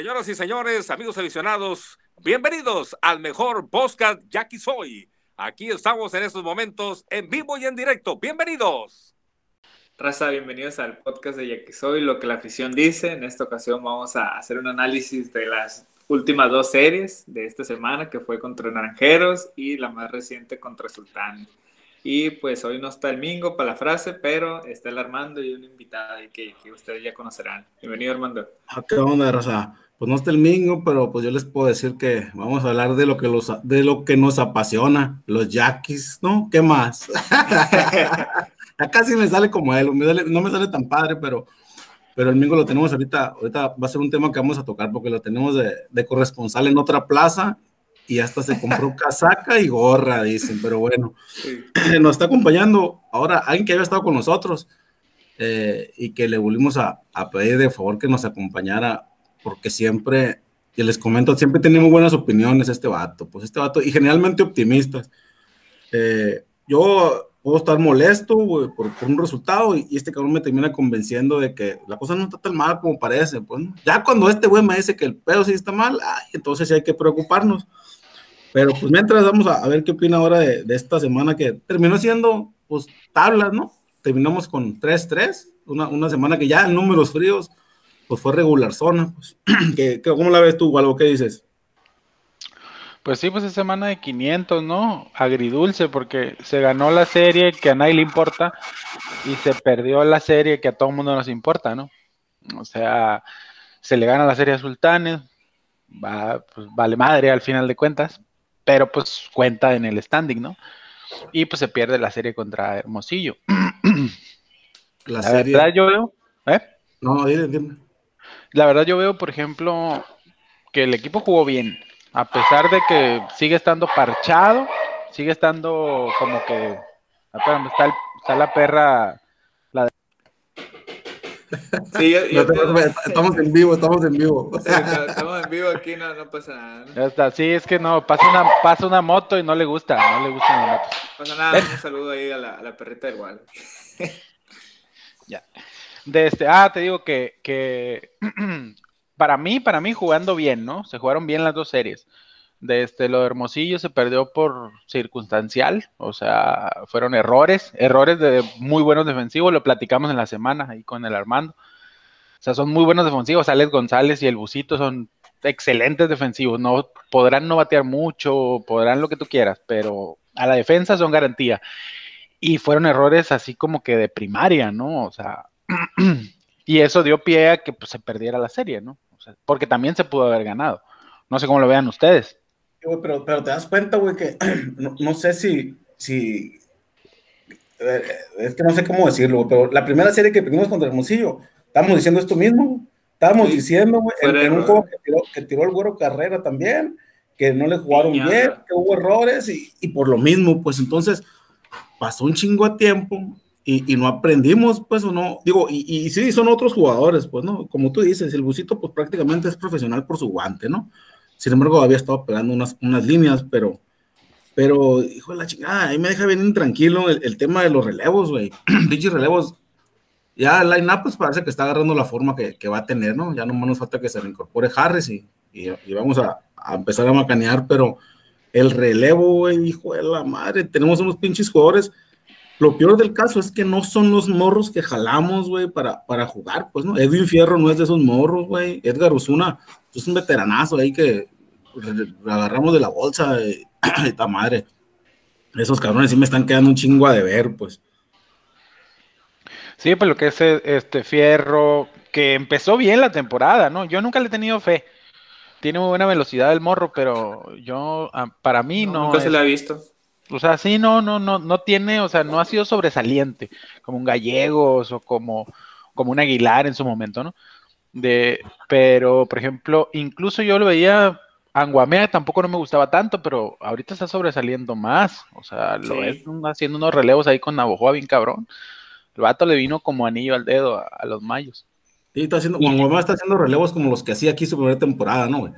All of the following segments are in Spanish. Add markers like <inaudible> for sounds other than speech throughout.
Señoras y señores, amigos aficionados, bienvenidos al mejor podcast Jackie Soy. Aquí estamos en estos momentos en vivo y en directo. Bienvenidos. Raza, bienvenidos al podcast de Jackie Soy, lo que la afición dice. En esta ocasión vamos a hacer un análisis de las últimas dos series de esta semana, que fue contra Naranjeros y la más reciente contra Sultán. Y pues hoy no está el Mingo para la frase, pero está el Armando y un invitado que, que ustedes ya conocerán. Bienvenido, Armando. Ah, ¿Qué onda, Rosa? Pues no está el Mingo, pero pues yo les puedo decir que vamos a hablar de lo que, los, de lo que nos apasiona, los yaquis, ¿no? ¿Qué más? <laughs> <laughs> ya casi me sale como él, no me sale tan padre, pero, pero el Mingo lo tenemos ahorita, ahorita va a ser un tema que vamos a tocar porque lo tenemos de, de corresponsal en otra plaza y hasta se compró <laughs> casaca y gorra, dicen, pero bueno, <clears throat> nos está acompañando ahora alguien que había estado con nosotros eh, y que le volvimos a, a, pedir de favor que nos acompañara, porque siempre, y les comento, siempre tiene muy buenas opiniones este vato, pues este vato, y generalmente optimistas. Eh, yo puedo estar molesto por, por, un resultado y, este cabrón me termina convenciendo de que la cosa no está tan mal como parece. Pues, ya cuando este güey me dice que el pedo sí está mal, ay, entonces sí hay que preocuparnos. Pero pues mientras vamos a, ver qué opina ahora de, esta semana que terminó siendo pues tablas, ¿no? Terminamos con 3-3, una, una, semana que ya en números fríos pues fue regular zona. Pues, <clears throat> ¿Qué, cómo la ves tú, algo ¿Qué dices? Pues sí, pues es semana de 500, ¿no? Agridulce, porque se ganó la serie que a nadie le importa y se perdió la serie que a todo el mundo nos importa, ¿no? O sea, se le gana la serie a Sultanes, va, pues vale madre al final de cuentas, pero pues cuenta en el standing, ¿no? Y pues se pierde la serie contra Hermosillo. <clears throat> La, verdad yo veo, ¿eh? No, dime. La verdad yo veo, por ejemplo, que el equipo jugó bien, a pesar de que sigue estando parchado, sigue estando como que, espérame, está, está la perra Sí, estamos en vivo, estamos en vivo. estamos en vivo aquí, no, no pasa nada. está, sí, es que no, pasa una, pasa una moto y no le gusta, no le gustan las motos. No pasa nada, un saludo ahí a la, a la perrita igual. <laughs> ya. De este, ah, te digo que, que <clears throat> para mí, para mí jugando bien, ¿no? Se jugaron bien las dos series de este, lo de Hermosillo se perdió por circunstancial, o sea, fueron errores, errores de muy buenos defensivos, lo platicamos en la semana ahí con el Armando. O sea, son muy buenos defensivos, Alex González y el Busito son excelentes defensivos, no podrán no batear mucho, podrán lo que tú quieras, pero a la defensa son garantía. Y fueron errores así como que de primaria, ¿no? O sea, <clears throat> y eso dio pie a que pues, se perdiera la serie, ¿no? O sea, porque también se pudo haber ganado. No sé cómo lo vean ustedes pero, pero te das cuenta, güey, que <clears throat> no, sé si, si, es que no sé cómo decirlo, pero la primera serie que perdimos contra Hermosillo, estábamos diciendo esto mismo, estábamos diciendo, güey, en, un juego que tiró, que tiró, el güero carrera también, que no le jugaron bien, que hubo errores y, y, por lo mismo, pues entonces pasó un chingo de tiempo y, y no aprendimos, pues o no, digo, y, y, sí, son otros jugadores, pues, ¿no? Como tú dices, el Busito, pues prácticamente es profesional por su guante, ¿no? Sin embargo, había estado pegando unas, unas líneas, pero, pero, hijo de la chingada, ahí me deja bien intranquilo el, tema de los relevos, güey. <clears throat> Dichos relevos, ya el line-up pues parece que está agarrando la forma que, que, va a tener, ¿no? Ya no nos falta que se reincorpore Harris y, y, vamos a, empezar a macanear, pero el relevo, güey, hijo de la madre, tenemos unos pinches jugadores. Lo peor del caso es que no son los morros que jalamos, güey, para, para jugar, pues, ¿no? Edwin Fierro no es de esos morros, güey. Edgar Osuna es un veteranazo ahí que agarramos de la bolsa, <clears throat> y, esta madre. Esos cabrones sí me están quedando un chingo a deber, pues. Sí, pues lo que es este Fierro, que empezó bien la temporada, ¿no? Yo nunca le he tenido fe. Tiene muy buena velocidad el morro, pero yo, ah, para mí no. Nunca se le ha visto. O sea, sí, no, no, no, no tiene, o sea, no ha sido sobresaliente, como un Gallegos o como, como un Aguilar en su momento, ¿no? De, pero, por ejemplo, incluso yo lo veía, Anguamea tampoco no me gustaba tanto, pero ahorita está sobresaliendo más. O sea, lo es haciendo unos relevos ahí con Navojoa bien cabrón. El vato le vino como anillo al dedo a, los mayos. Sí, está haciendo, Anguamea está haciendo relevos como los que hacía aquí su primera temporada, ¿no, güey?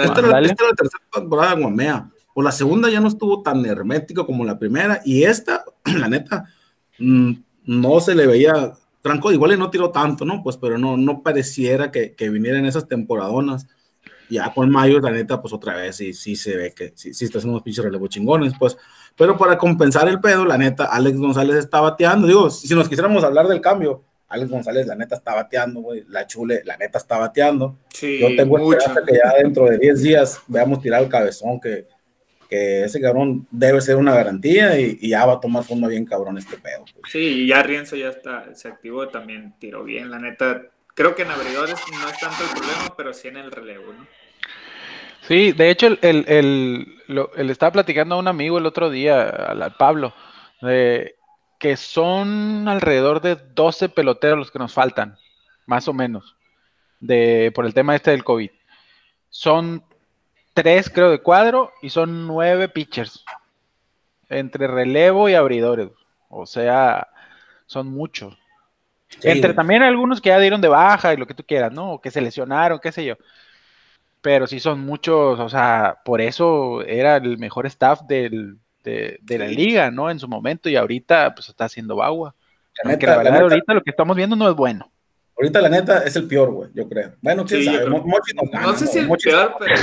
Esta, era la tercera temporada de Anguamea. O la segunda ya no estuvo tan hermético como la primera. Y esta, <clears throat> la neta, mm, no se le veía Franco igual y no tiró tanto, ¿no? Pues, pero no, no pareciera que, que viniera en esas temporadonas. Ya con Mayo, la neta, pues otra vez sí, sí se ve que sí, sí está haciendo unos pinches relevos chingones, pues. Pero para compensar el pedo, la neta, Alex González está bateando. Digo, si nos quisiéramos hablar del cambio, Alex González, la neta, está bateando, güey. La Chule, la neta, está bateando. Sí, Yo tengo mucho. esperanza que ya dentro de 10 días veamos tirar el cabezón, que, que ese cabrón debe ser una garantía y, y ya va a tomar forma bien cabrón este pedo. pues. Sí, y ya Rienzo ya está, se activó, también tiró bien, la neta. Creo que en abridores no es tanto el problema, pero sí en el relevo, ¿no? Sí, de hecho, el, el, el- lo- estaba platicando a un amigo el otro día, al, al Pablo, de que son alrededor de 12 peloteros los que nos faltan, más o menos, de, por el tema este del COVID. Son tres, creo, de cuadro y son nueve pitchers, entre relevo y abridores. O sea, son muchos. Sí, Entre güey. también algunos que ya dieron de baja y lo que tú quieras, ¿no? O que se lesionaron, qué sé yo. Pero sí son muchos, o sea, por eso era el mejor staff del, de, de la liga, ¿no? En su momento y ahorita pues está haciendo agua. La neta, la la verdad neta- ahorita lo que estamos viendo no es bueno. Ahorita, la neta, es el peor, güey, yo creo. Bueno, quién Sí, sabe. No sé si el peor, pero.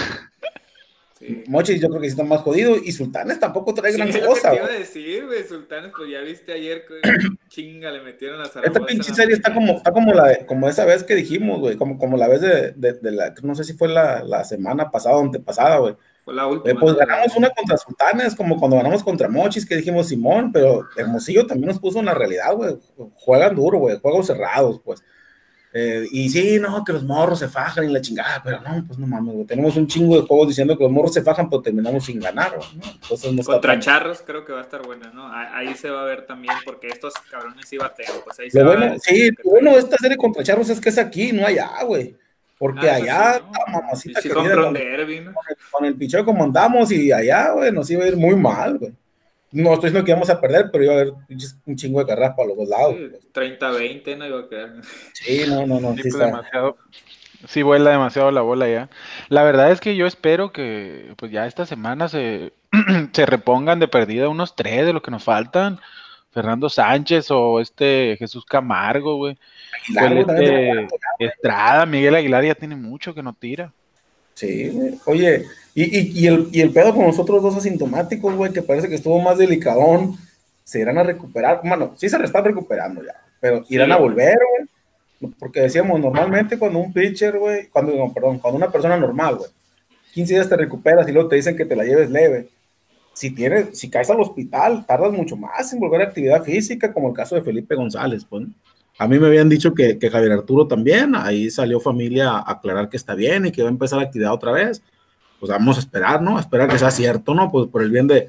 Sí. Mochis yo creo que sí está más jodido y Sultanes tampoco trae Sí, gran es lo que cosa, te iba a decir, güey. Sultanes, pues ya viste ayer <clears throat> chinga le metieron a Zaragoza. Esta pinche serie está como, está como la de- como esa vez que dijimos, güey, como, como la vez de, de, de la, no sé si fue la, la semana pasada o antepasada, güey. Fue la Eh, última. pues ¿no? ganamos una contra Sultanes, como cuando ganamos contra Mochis, que dijimos Simón, pero Hermosillo también nos puso en la realidad, güey. Juegan duro, güey, juegos cerrados, pues. Eh, y sí, no, que los morros se fajan y la chingada, pero no, pues no mames, güey. Tenemos un chingo de juegos diciendo que los morros se fajan, pero terminamos sin ganar, güey, ¿no? Entonces no está Contra tan- Charros creo que va a estar buena, ¿no? A- Ahí se va a ver también, porque estos cabrones sí batean. Pues ahí se Lo va a bueno, ver. sí, lo bueno de esta serie contra Charros es que es aquí, no allá, güey. Porque Ah, allá, sí, ¿no? está mamacita Sí, querida, compra un con, derby, ¿no? con el, con el picheo como andamos y allá, güey, nos iba a ir muy mal, güey. No estoy diciendo que íbamos a perder, pero iba a haber un chingo de carreras para los dos lados. Sí, pues. 30-20 no iba a quedar. Sí, no, no, no. Sí, sí está. demasiado. Sí, vuela demasiado la bola ya. La verdad es que yo espero que pues ya esta semana se, <clears throat> se repongan de perdida unos tres de los que nos faltan. Fernando Sánchez o este Jesús Camargo, güey. Aguilar, Pues este-. Estrada, Miguel Aguilar ya tiene mucho que no tira. Sí, güey. Oye, y, y, y, el, y el pedo con nosotros dos asintomáticos, güey, que parece que estuvo más delicadón, se irán a recuperar. Bueno, sí se están recuperando ya, pero irán Sí, a volver, güey. Porque decíamos, normalmente cuando un pitcher, güey, cuando, no, perdón, cuando una persona normal, güey, 15 días te recuperas y luego te dicen que te la lleves leve. Si tienes, si caes al hospital, tardas mucho más en volver a actividad física, como el caso de Felipe González, pues. ¿no? A mí me habían dicho que, que Javier Arturo también, ahí salió familia a aclarar que está bien y que va a empezar la actividad otra vez. Pues vamos a esperar, ¿no? A esperar que sea cierto, ¿no? Pues por el bien de,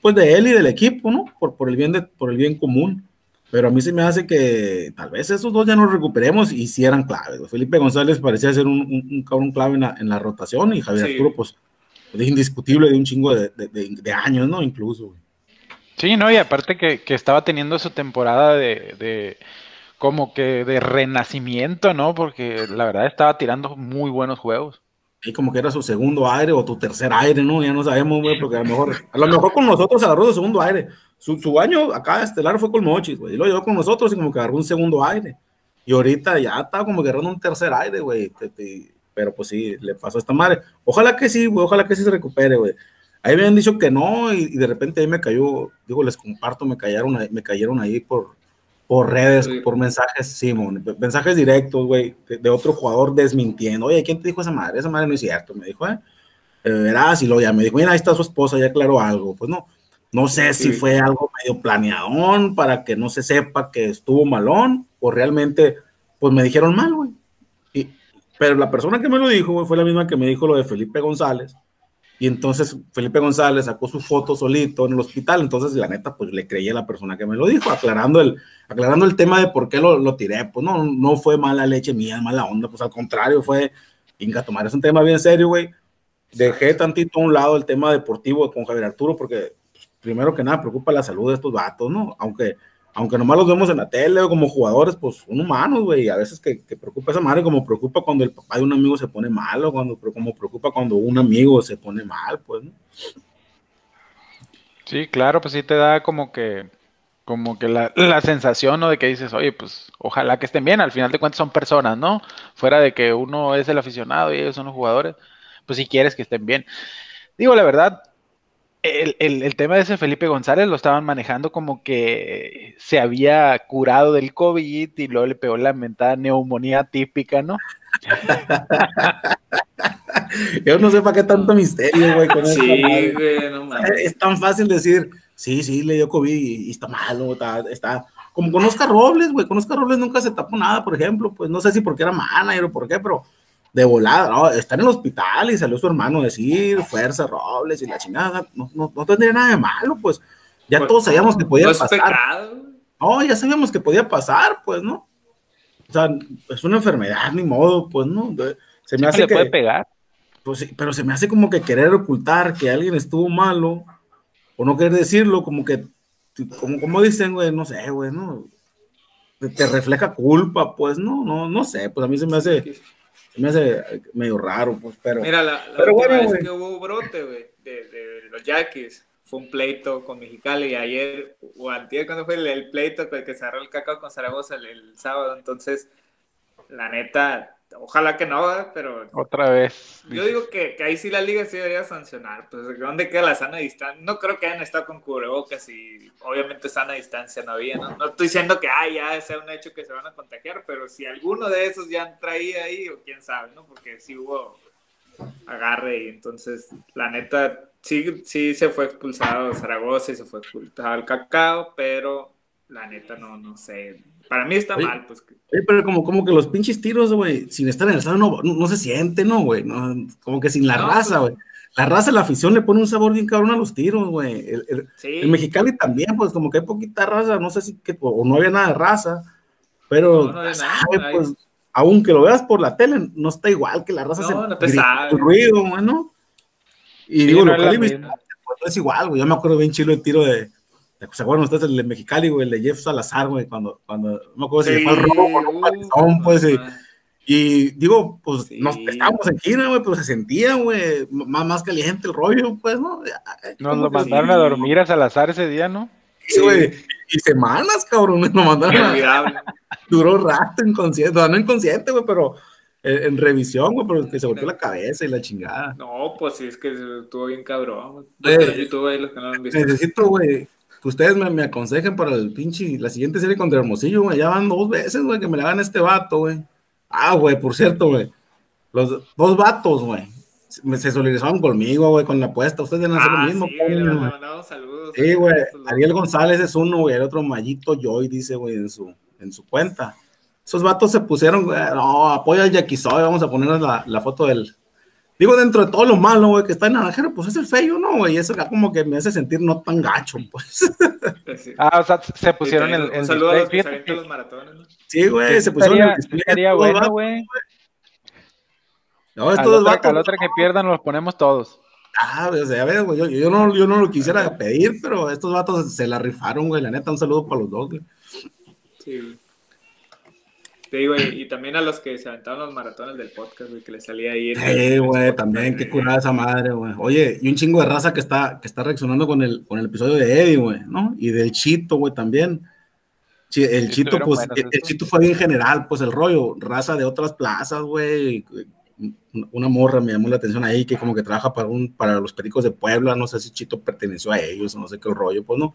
pues de él y del equipo, ¿no? Por, por el bien de, por el bien común. Pero a mí se me hace que tal vez esos dos ya nos recuperemos y sí eran claves. Felipe González parecía ser un, un, un cabrón clave en la, en la rotación y Javier Sí. Arturo, pues, es indiscutible de un chingo de, de, de- de años, ¿no? Incluso, güey. Sí, no, y aparte que, que estaba teniendo su temporada de, de como que de renacimiento, ¿no? Porque la verdad estaba tirando muy buenos juegos. Y como que era su segundo aire o tu tercer aire, ¿no? Ya no sabemos, güey, porque a lo mejor, a lo <laughs> mejor con nosotros agarró su segundo aire. Su, su año acá estelar fue con Mochis, güey. Y lo llevó con nosotros y como que agarró un segundo aire. Y ahorita ya está como que agarrando un tercer aire, güey. Pero pues sí, le pasó a esta madre. Ojalá que sí, güey. Ojalá que sí se recupere, güey. Ahí me habían dicho que no y, y de repente ahí me cayó, digo, les comparto, me cayeron ahí, me cayeron ahí por, por redes, Sí. por mensajes, Simón, mensajes directos, güey, de, de otro jugador desmintiendo. Oye, ¿quién te dijo esa madre? Esa madre no es cierto, me dijo, ¿eh? Eh, verás, y luego ya me dijo, mira, ahí está su esposa, ya aclaró algo. Pues no, no sé si Sí. fue algo medio planeadón para que no se sepa que estuvo malón o realmente, pues me dijeron mal, güey. Pero la persona que me lo dijo, güey, fue la misma que me dijo lo de Felipe González. Y entonces Felipe González sacó su foto solito en el hospital. Entonces, la neta, pues le creí a la persona que me lo dijo, aclarando el, aclarando el tema de por qué lo, lo tiré. Pues no, no fue mala leche mía, mala onda. Pues al contrario, fue, Inga, tomar es un tema bien serio, güey. Dejé tantito a un lado el tema deportivo con Javier Arturo, porque pues, primero que nada preocupa la salud de estos vatos, ¿no? Aunque, aunque nomás los vemos en la tele o como jugadores, pues son humanos, güey. A veces que, que preocupa esa madre, como preocupa cuando el papá de un amigo se pone mal, o cuando, como preocupa cuando un amigo se pone mal, pues, ¿no? Sí, claro, pues sí te da como que, como que la, la sensación, ¿no? De que dices, oye, pues ojalá que estén bien, al final de cuentas son personas, ¿no? Fuera de que uno es el aficionado y ellos son los jugadores, pues si quieres que estén bien. Digo, la verdad, el, el, tema de ese Felipe González lo estaban manejando como que se había curado del COVID y luego le pegó la mentada neumonía típica, ¿no? <laughs> Yo no sé para qué tanto misterio, güey. sí, güey, no Es tan fácil decir, sí, sí, le dio COVID y, está malo, está, está, como con Oscar Robles, güey. Con Oscar Robles nunca se tapó nada, por ejemplo. Pues no sé si porque era manager o por qué, pero de volada, ¿no? Está en el hospital y salió su hermano a decir, fuerza, Robles y la chingada, no, no, no tendría nada de malo, pues ya pues, todos sabíamos que podía pasar. No, ya sabíamos que podía pasar, pues, ¿no? O sea, es una enfermedad, ni modo, pues, ¿no? Se me hace le puede pegar. Pues sí, pero se me hace como que querer ocultar que alguien estuvo malo, o no querer decirlo, como que, como, como dicen, güey, no sé, güey, ¿no? Te, refleja culpa, pues, no, no, no sé, pues a mí se me hace me hace medio raro, pues, pero. Mira, la, última vez que hubo brote, güey, de, de, los Yaquis, fue un pleito con Mexicali y ayer, o antes, cuando fue el, pleito que, que cerró el cacao con Zaragoza el sábado, entonces, la neta, Ojalá que no, pero. Otra vez. Yo digo que, que, ahí sí la liga sí debería sancionar. Pues, ¿dónde queda la sana distancia? No creo que hayan estado con cubrebocas y obviamente sana distancia no había, ¿no? No estoy diciendo que ah, ya sea un hecho que se van a contagiar, pero si alguno de esos ya traía ahí, o quién sabe, ¿no? Porque sí hubo agarre y entonces, la neta, sí, sí se fue expulsado Zaragoza y se fue expulsado el Cacao, pero la neta no, no sé para mí está mal, pues. pero como, como que los pinches tiros, güey, sin estar en el estado no, no, se siente, ¿no, güey? No, como que sin la raza, pues, güey. La raza, la afición le pone un sabor bien cabrón a los tiros, güey. El, el, el, mexicali también, pues como que hay poquita raza, no sé si, que, o no había nada de raza, pero, pues, aunque lo veas por la tele, no está igual que la raza. No, no te sabe. El ruido, güey, ¿no? Y digo, lo que es igual, güey. Yo me acuerdo bien chilo el tiro de, ¿Se acuerdan ustedes el de Mexicali, güey? El de Jeff Salazar, güey, cuando, cuando, no me acuerdo si fue el robo o no, pues, y, digo, pues, nos, estábamos en China, güey, pero se sentía, güey, más, más caliente el rollo, pues, ¿no? Nos lo mandaron a dormir a Salazar ese día, ¿no? Sí, güey, y semanas, cabrón, nos mandaron a... Duró rato inconsciente, no, no inconsciente, güey, pero en, revisión, güey, pero que se volvió la cabeza y la chingada. No, pues sí, es que estuvo bien cabrón. Eh, YouTube ahí los que no lo han visto. Necesito, güey, que ustedes me, me, aconsejen para el pinche, la siguiente serie contra Hermosillo, güey. Ya van dos veces, güey, que me le hagan este vato, güey. Ah, güey, por cierto, güey. Los dos vatos, güey. Se solidarizaban conmigo, güey, con la apuesta. Ustedes deben hacer lo ah, mismo. Sí, le mandamos saludos. Sí, güey. Ariel González es uno, güey. El otro Mayito Joy, dice, güey, en su, en su cuenta. Esos vatos se pusieron, güey, no, apoya al Yaquizoy, vamos a ponernos la, la foto del, Digo, dentro de todo lo malo, güey, que está en Naranjero, pues es el feo, ¿no, güey? Eso acá como que me hace sentir no tan gacho, pues. Ah, o sea, se pusieron el, Un saludo a los que los maratones, ¿no? Sí, güey, se pusieron el display. Estaría bueno, güey. No, estos dos vatos. A la otra que pierdan los ponemos todos. Ah, o sea, ves, güey, yo, yo, no, yo no lo quisiera pedir, pero estos vatos se la rifaron, güey, la neta, un saludo para los dos, güey. Sí. Te digo, y, también a los que se aventaron los maratones del podcast, güey, que les salía ahí. Sí, güey, también, qué curada esa madre, güey. Oye, y un chingo de raza que está, que está reaccionando con el, con el episodio de Eddie, güey, ¿no? Y del Chito, güey, también. El Chito, pues, el, Chito fue bien general, pues el rollo, raza de otras plazas, güey. Una morra me llamó la atención ahí que como que trabaja para, un, para los pericos de Puebla, no sé si Chito perteneció a ellos, no sé qué rollo, pues no.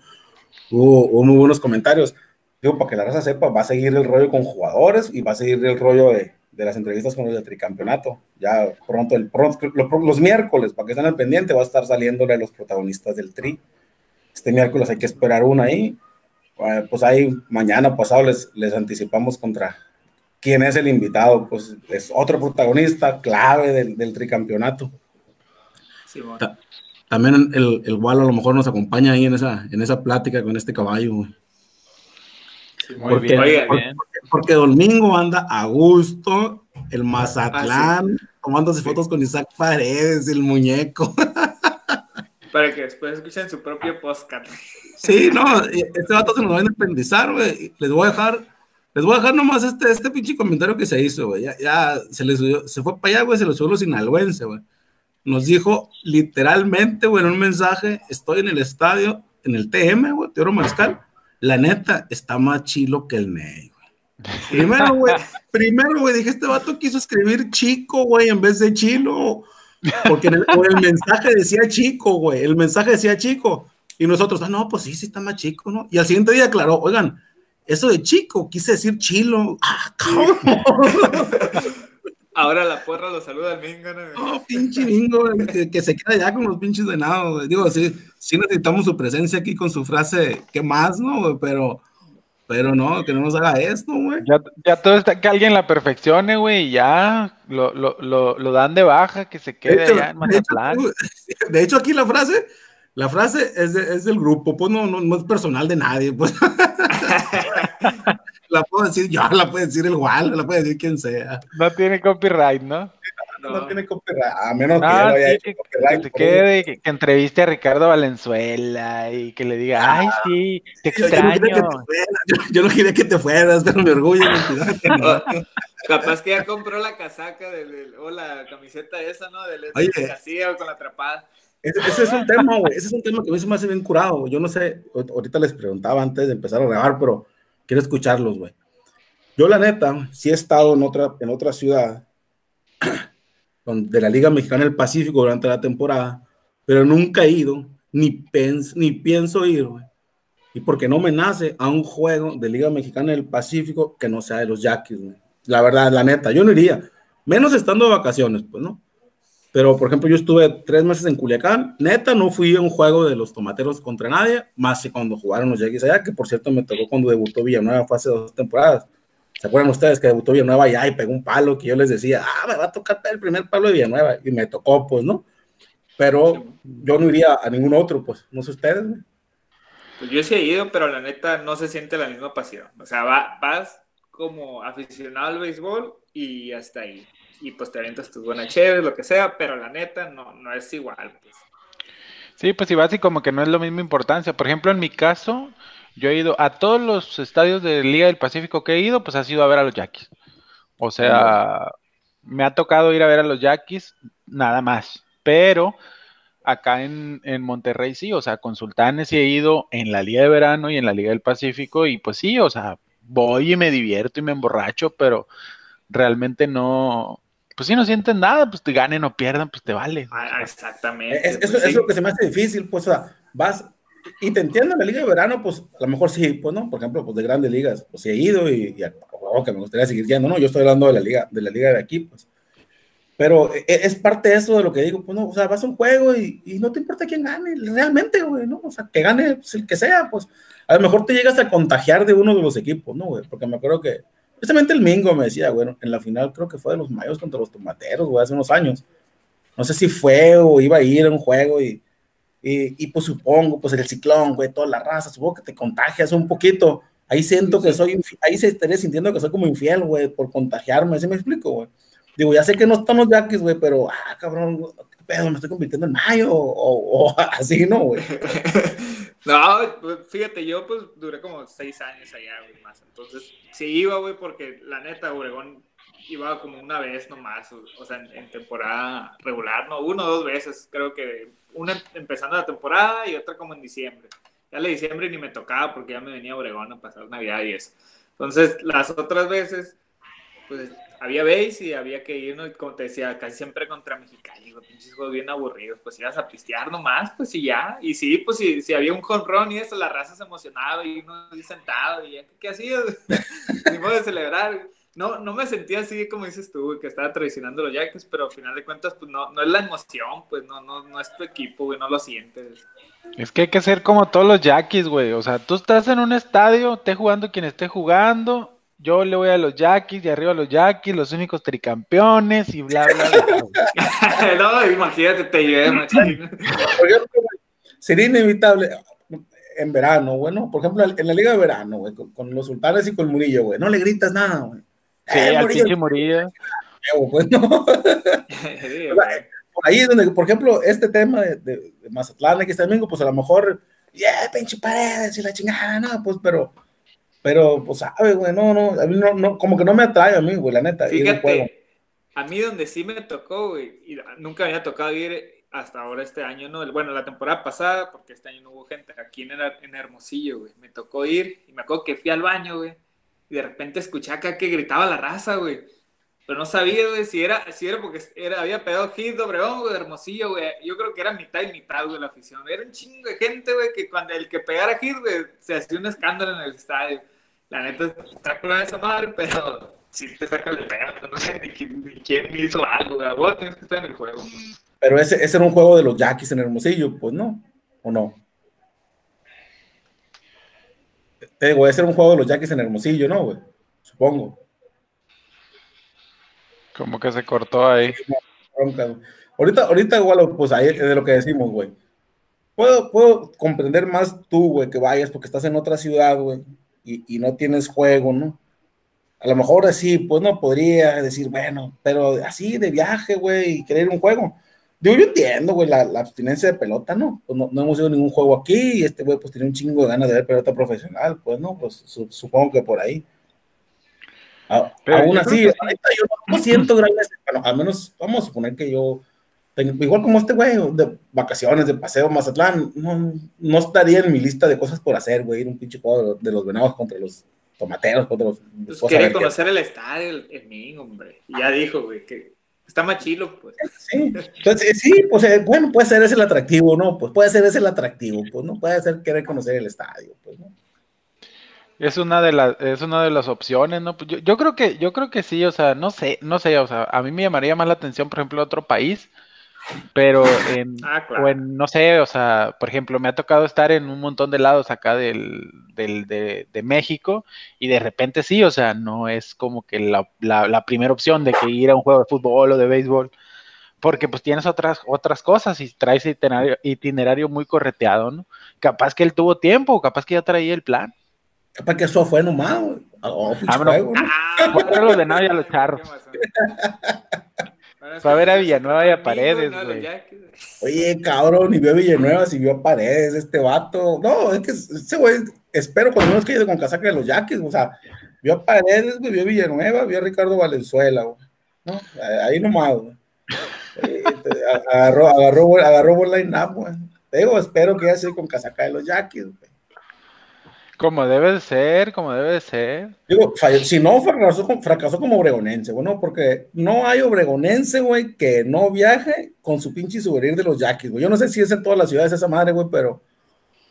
Hubo, hubo muy buenos comentarios digo, para que la raza sepa, va a seguir el rollo con jugadores y va a seguir el rollo de, de las entrevistas con los del tricampeonato. Ya pronto, el, pronto los, miércoles, para que estén al pendiente, va a estar saliéndole los protagonistas del tri. Este miércoles hay que esperar una ahí. Pues ahí mañana pasado les, les anticipamos contra quién es el invitado. Pues es otro protagonista clave del, del tricampeonato. Sí, También el, el Walo a lo mejor nos acompaña ahí en esa, en esa plática con este caballo. Güey porque, Domingo anda a gusto, el Mazatlán, ah, tomándose fotos con Isaac Paredes, el muñeco. <laughs> Para que después escuchen su propio podcast. Sí, no, este vato se nos va a independizar, güey. Les voy a dejar, les voy a dejar nomás este, este pinche comentario que se hizo, güey. Ya, ya se les se fue para allá, güey, se lo subió los sinaloense, güey. Nos dijo literalmente, güey, en un mensaje, estoy en el estadio, en el TM, güey, Teoro Mariscal, la neta, está más chilo que el Ney, güey. Primero, güey, primero, güey, dije, este vato quiso escribir chico, güey, en vez de chilo. Porque el, el mensaje decía chico, güey. El mensaje decía chico. Y nosotros, ah, no, pues sí, sí está más chico, ¿no? Y al siguiente día aclaró, oigan, eso de chico, quise decir chilo. Ah, ¿cómo? Ahora la porra lo saluda al Mingo, ¿no? Pinche Mingo, que, que, se queda ya con los pinches venados. Digo, sí, sí necesitamos su presencia aquí con su frase, ¿qué más, no? Pero, pero no, que no nos haga esto, güey. Ya, ya todo está, que alguien la perfeccione, güey, y ya lo, lo, lo, lo, dan de baja, que se quede hecho, allá en Mazatlán. De hecho, <laughs> de hecho, aquí la frase, la frase es, de, es del grupo, pues no, no, no, es personal de nadie, pues. <laughs> la puedo decir yo, la puede decir el Wal, la puede decir quien sea. No tiene copyright, ¿no? No, no tiene copyright, a menos que Ah, ya lo haya sí, hecho que, copyright. que quede, que, que entreviste a Ricardo Valenzuela y que le diga, ay, sí, te Yo, yo no quería que te extraño. fueras, yo, yo no quería que te fueras, pero me orgullo. <laughs> Capaz que ya compró la casaca del, del- o la camiseta esa, ¿no? Del Oye. del García con la atrapada. Ese, ese es un tema, güey. Ese es un tema que a mí se me hace bien curado. Yo no sé, ahor- ahorita les preguntaba antes de empezar a grabar, pero quiero escucharlos, güey. Yo, la neta, sí he estado en otra, en otra ciudad de la Liga Mexicana del Pacífico durante la temporada, pero nunca he ido, ni, pens, ni pienso ir. Y porque no me nace a un juego de Liga Mexicana del Pacífico que no sea de los Yaquis. La verdad, la neta, yo no iría. Menos estando de vacaciones, pues, ¿no? Pero, por ejemplo, yo estuve tres meses en Culiacán. Neta, no fui a un juego de los tomateros contra nadie, más que cuando jugaron los Yankees allá, que por cierto me tocó cuando debutó Villanueva fue hace dos temporadas. ¿Se acuerdan ustedes que debutó Villanueva allá y pegó un palo que yo les decía, ah, me va a tocar el primer palo de Villanueva? Y me tocó, pues, ¿no? Pero yo no iría a ningún otro, pues, no sé ustedes, güey. Pues yo sí he ido, pero la neta no se siente la misma pasión. O sea, va- vas como aficionado al béisbol y hasta ahí. Y pues te avientas tus buenas chéveres, lo que sea, pero la neta no, no es igual. Pues. Sí, pues igual así como que no es la misma importancia. Por ejemplo, en mi caso, yo he ido a todos los estadios de Liga del Pacífico que he ido, pues ha sido a ver a los Yaquis. O sea, me ha tocado ir a ver a los Yaquis, nada más. Pero acá en, en Monterrey sí, o sea, con Sultanes sí he ido en la Liga de Verano y en la Liga del Pacífico, y pues sí, o sea, voy y me divierto y me emborracho, pero realmente no, pues si no sienten nada, pues te ganen o pierdan, pues te vale. Ah, exactamente. Es, eso pues, es sí. lo que se me hace difícil, pues, o sea, vas, y te entiendo en la liga de verano, pues, a lo mejor sí, pues, ¿no? Por ejemplo, pues, de grandes ligas, pues, he ido y, y oh, que me gustaría seguir yendo, ¿no? Yo estoy hablando de la liga, de la liga de aquí, pues. Pero e- es parte de eso de lo que digo, pues, no, o sea, vas a un juego y, y no te importa quién gane, realmente, güey, ¿no? O sea, que gane pues, el que sea, pues, a lo mejor te llegas a contagiar de uno de los equipos, ¿no, güey? Porque me acuerdo que, precisamente el Mingo me decía, bueno, en la final creo que fue de los Mayos contra los Tomateros, güey, hace unos años. No sé si fue o iba a ir a un juego y, y, y, pues supongo, pues el ciclón, güey, toda la raza, supongo que te contagias un poquito. Ahí siento que soy, ahí se estaría sintiendo que soy como infiel, güey, por contagiarme, ¿sí me explico, güey? Digo, ya sé que no están los yaquis, güey, pero, ah, cabrón, ¿qué pedo? Me estoy convirtiendo en mayo, o, o <laughs> así, ¿no, güey? <laughs> No, pues, fíjate, yo pues duré como seis años allá, güey, más. Entonces, sí iba, güey, porque la neta, Obregón iba como una vez nomás, o, sea, en, en temporada regular, no, uno o dos veces, creo que una empezando la temporada y otra como en diciembre. Ya la diciembre ni me tocaba porque ya me venía a Obregón a pasar Navidad y eso. Entonces, las otras veces, pues había base y había que ir, ¿no? Y como te decía, casi siempre contra Mexicali, güey, pinches juegos bien aburridos, pues ibas a pistear nomás, pues y ya. Y sí, pues si, si había un jonrón y eso, la raza se emocionaba y uno sentado y ya, ¿qué hacías? <laughs> Ni modo de celebrar. No, no me sentía así como dices tú, güey, que estaba traicionando a los Yankees, pero al final de cuentas, pues no, no es la emoción, pues no, no, no es tu equipo, güey, no lo sientes. Es que hay que ser como todos los Yaquis, güey. O sea, tú estás en un estadio, esté jugando quien esté jugando. Yo le voy a los Yaquis, de arriba a los Yaquis, los únicos tricampeones y bla, bla, bla. <laughs> no, imagínate, te llevé, machín. <laughs> Por ejemplo, güey, sería inevitable en verano, bueno, por ejemplo, en la liga de verano, güey, con, con los sultanes y con Murillo, güey, no le gritas nada, güey. Sí, Eh, al Murillo, pinche Murillo. huevo, pues, no. <laughs> Ahí es donde, por ejemplo, este tema de, de, de Mazatlán, que está domingo, pues a lo mejor, yeah, pinche paredes y la chingada, no, pues, pero, pero, pues, sabe, güey, no, no, a mí no, no, como que no me atrae a mí, güey, la neta. Fíjate, a mí donde sí me tocó, güey, y nunca me había tocado ir hasta ahora este año, no, bueno, la temporada pasada, porque este año no hubo gente, aquí en, en Hermosillo, güey, me tocó ir y me acuerdo que fui al baño, güey, y de repente escuché acá que gritaba la raza, güey. pero no sabía, güey, si era, si era porque era, había pegado hit Obregón, güey, Hermosillo, güey. Yo creo que era mitad y mitad, güey, la afición. Era un chingo de gente, güey, que cuando el que pegara hit, güey, se hacía un escándalo en el estadio. La neta, está con esa madre, pero si te saca el pedo, no sé ni quién, hizo algo, güey. Vos tienes que estar en el juego. Pero ese, ese era un juego de los Yaquis en Hermosillo, pues no, ¿o no? Te digo, ese era un juego de los Yaquis en Hermosillo, ¿no, güey? Supongo. Como que se cortó ahí. Ahorita, ahorita igual, pues ahí es de lo que decimos, güey. Puedo, puedo comprender más tú, güey, que vayas porque estás en otra ciudad, güey, y, no tienes juego, ¿no? A lo mejor así, pues no podría decir, bueno, pero así de viaje, güey, y querer un juego. Yo, yo entiendo, güey, la, abstinencia de pelota, ¿no? Pues no, no hemos ido ningún juego aquí y este güey, pues tiene un chingo de ganas de ver pelota profesional, pues no, pues supongo que por ahí. aún así, yo no siento grandes, bueno, al menos vamos a suponer que yo, igual como este güey, de vacaciones, de paseo, Mazatlán, no, no estaría en mi lista de cosas por hacer, güey, ir un pinche juego de los venados contra los tomateros, contra los... Pues quería conocer el estadio, el, el hombre, y ya dijo, güey, que Está más chilo, pues. Sí, entonces, sí, pues eh, bueno, puede ser ese el atractivo, ¿no? Pues puede ser ese el atractivo, pues no puede ser querer conocer el estadio, pues, ¿no? Es una de las, es una de las opciones, ¿no? Pues yo, yo, creo que, yo creo que sí, o sea, no sé, no sé, o sea, a mí me llamaría más la atención, por ejemplo, otro país, pero en, <laughs> ah, o en, no sé, o sea, por ejemplo, me ha tocado estar en un montón de lados acá del, del de, de, México y de repente sí, o sea, no es como que la, la, primera opción de que ir a un juego de fútbol o de béisbol, porque pues tienes otras, otras cosas y traes itinerario, itinerario muy correteado, ¿no? Capaz que él tuvo tiempo, capaz que ya traía el plan. Capaz que eso fue nomás, oh, ah, bueno. ah, los de nada y a los charros. Fue a ver a Villanueva y a Paredes, güey. Oye, cabrón, ni vio a Villanueva, si vio a Paredes, este vato. No, es que ese güey, espero cuando menos que ido con casaca de los Yaquis, o sea, vio a Paredes, güey, vio a Villanueva, vio a Ricardo Valenzuela, güey. ¿no? Ahí nomás, güey. agarró, agarró, agarró buen line-up, güey. Te digo, espero que ya sea con casaca de los Yaquis, güey. Como debe de ser, como debe de ser. Digo, si no, fracasó, fracasó como obregonense, bueno, porque no hay obregonense, güey, que no viaje con su pinche souvenir de los yaquis, güey. Yo no sé si es en todas las ciudades esa madre, güey, pero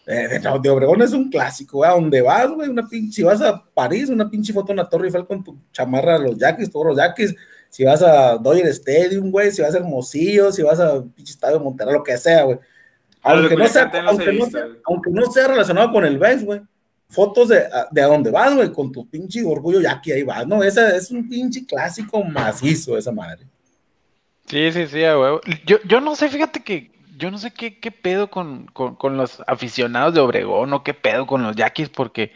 eh, de Obregón es un clásico, güey. A donde vas, güey, una pinche, si vas a París, una pinche foto en la Torre Eiffel con tu chamarra de los yaquis, todos los yaquis. Si vas a Dodger Stadium, güey, si vas a Hermosillo, si vas a pinche estadio de Monterrey, lo que sea, güey. Aunque, no sea, aunque, no sea, aunque no sea relacionado con el BES, güey fotos de, de a dónde vas, güey, con tu pinche orgullo ya que ahí vas, ¿no? Esa es un pinche clásico macizo, esa madre. Sí, sí, sí, güey. Yo, yo no sé, fíjate que yo no sé qué, qué pedo con, con, los aficionados de Obregón o qué pedo con los yaquis, porque